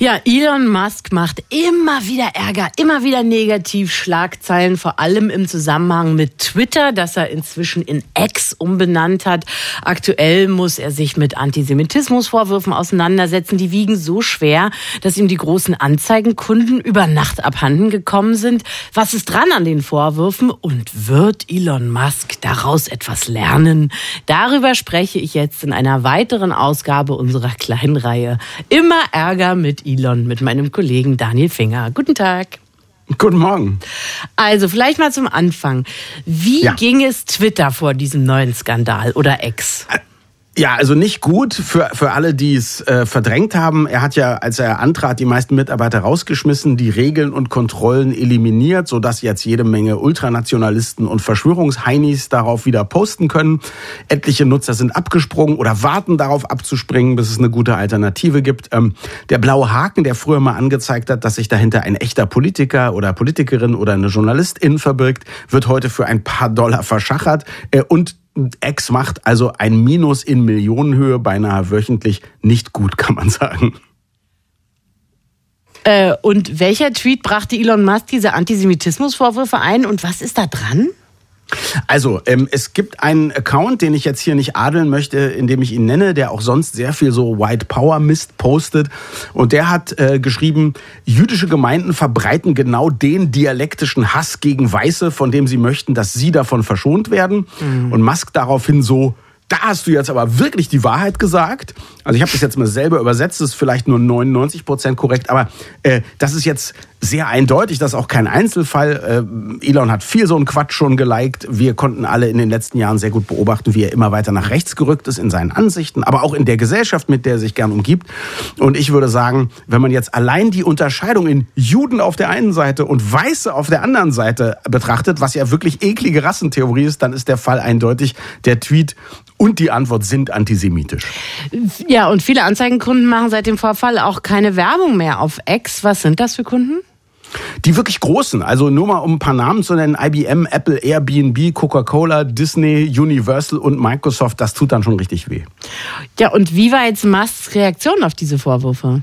Ja, Elon Musk macht immer wieder Ärger, immer wieder negativ Schlagzeilen, vor allem im Zusammenhang mit Twitter, das er inzwischen in X umbenannt hat. Aktuell muss er sich mit Antisemitismusvorwürfen auseinandersetzen. Die wiegen so schwer, dass ihm die großen Anzeigenkunden über Nacht abhanden gekommen sind. Was ist dran an den Vorwürfen und wird Elon Musk daraus etwas lernen? Darüber spreche ich jetzt in einer weiteren Ausgabe unserer kleinen Reihe. Immer Ärger mit Elon mit meinem Kollegen Daniel Finger. Guten Tag. Guten Morgen. Also vielleicht mal zum Anfang. Wie ja. ging es Twitter vor diesem neuen Skandal oder Ex? Ja, also nicht gut für, für alle, die es äh, verdrängt haben. Er hat ja, als er antrat, die meisten Mitarbeiter rausgeschmissen, die Regeln und Kontrollen eliminiert, sodass jetzt jede Menge Ultranationalisten und Verschwörungsheinis darauf wieder posten können. Etliche Nutzer sind abgesprungen oder warten darauf abzuspringen, bis es eine gute Alternative gibt. Ähm, der blaue Haken, der früher mal angezeigt hat, dass sich dahinter ein echter Politiker oder Politikerin oder eine Journalistin verbirgt, wird heute für ein paar Dollar verschachert. Äh, und X macht also ein Minus in Millionenhöhe beinahe wöchentlich nicht gut, kann man sagen. Äh, und welcher Tweet brachte Elon Musk diese Antisemitismusvorwürfe ein und was ist da dran? Also, ähm, es gibt einen Account, den ich jetzt hier nicht adeln möchte, indem ich ihn nenne, der auch sonst sehr viel so White Power Mist postet. Und der hat äh, geschrieben, jüdische Gemeinden verbreiten genau den dialektischen Hass gegen Weiße, von dem sie möchten, dass sie davon verschont werden. Mhm. Und Musk daraufhin so, da hast du jetzt aber wirklich die Wahrheit gesagt. Also ich habe das jetzt mal selber übersetzt, das ist vielleicht nur 99 Prozent korrekt, aber äh, das ist jetzt sehr eindeutig, das ist auch kein Einzelfall. Äh, Elon hat viel so einen Quatsch schon geliked. Wir konnten alle in den letzten Jahren sehr gut beobachten, wie er immer weiter nach rechts gerückt ist in seinen Ansichten, aber auch in der Gesellschaft, mit der er sich gern umgibt. Und ich würde sagen, wenn man jetzt allein die Unterscheidung in Juden auf der einen Seite und Weiße auf der anderen Seite betrachtet, was ja wirklich eklige Rassentheorie ist, dann ist der Fall eindeutig. Der Tweet und die Antwort sind antisemitisch. Ja, und viele Anzeigenkunden machen seit dem Vorfall auch keine Werbung mehr auf X. Was sind das für Kunden? Die wirklich großen, also nur mal um ein paar Namen zu nennen, IBM, Apple, Airbnb, Coca-Cola, Disney, Universal und Microsoft, das tut dann schon richtig weh. Ja, und wie war jetzt Musks Reaktion auf diese Vorwürfe?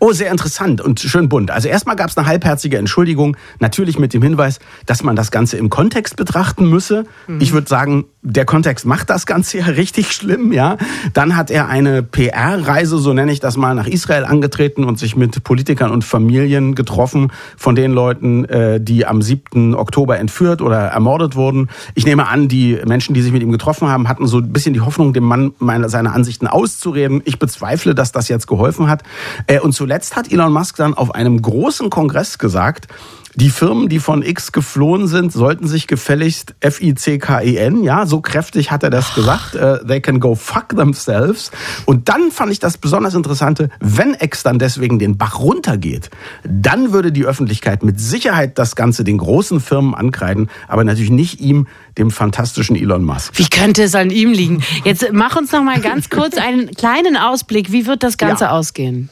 Oh, sehr interessant und schön bunt. Also erstmal gab es eine halbherzige Entschuldigung, natürlich mit dem Hinweis, dass man das Ganze im Kontext betrachten müsse. Mhm. Ich würde sagen, der Kontext macht das Ganze ja richtig schlimm, ja. Dann hat er eine PR-Reise, so nenne ich das mal, nach Israel angetreten und sich mit Politikern und Familien getroffen von den Leuten, äh, die am 7. Oktober entführt oder ermordet wurden. Ich nehme an, die Menschen, die sich mit ihm getroffen haben, hatten so ein bisschen die Hoffnung, dem Mann meine, seine Ansichten auszureden. Ich bezweifle, dass das jetzt geholfen hat. Äh, und zuletzt hat Elon Musk dann auf einem großen Kongress gesagt, die Firmen, die von X geflohen sind, sollten sich gefälligst F-I-C-K-E-N, ja, so kräftig hat er das gesagt, uh, they can go fuck themselves. Und dann fand ich das besonders Interessante, wenn X dann deswegen den Bach runtergeht, dann würde die Öffentlichkeit mit Sicherheit das Ganze den großen Firmen ankreiden, aber natürlich nicht ihm, dem fantastischen Elon Musk. Wie könnte es an ihm liegen? Jetzt mach uns noch mal ganz kurz einen kleinen Ausblick. Wie wird das Ganze ja. ausgehen?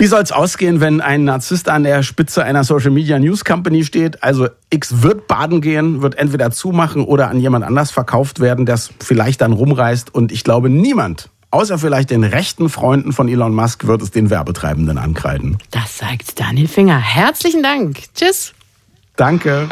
Wie soll es ausgehen, wenn ein Narzisst an der Spitze einer Social Media News Company steht? Also X wird baden gehen, wird entweder zumachen oder an jemand anders verkauft werden, der es vielleicht dann rumreißt. Und ich glaube, niemand, außer vielleicht den rechten Freunden von Elon Musk, wird es den Werbetreibenden ankreiden. Das sagt Daniel Finger. Herzlichen Dank. Tschüss. Danke.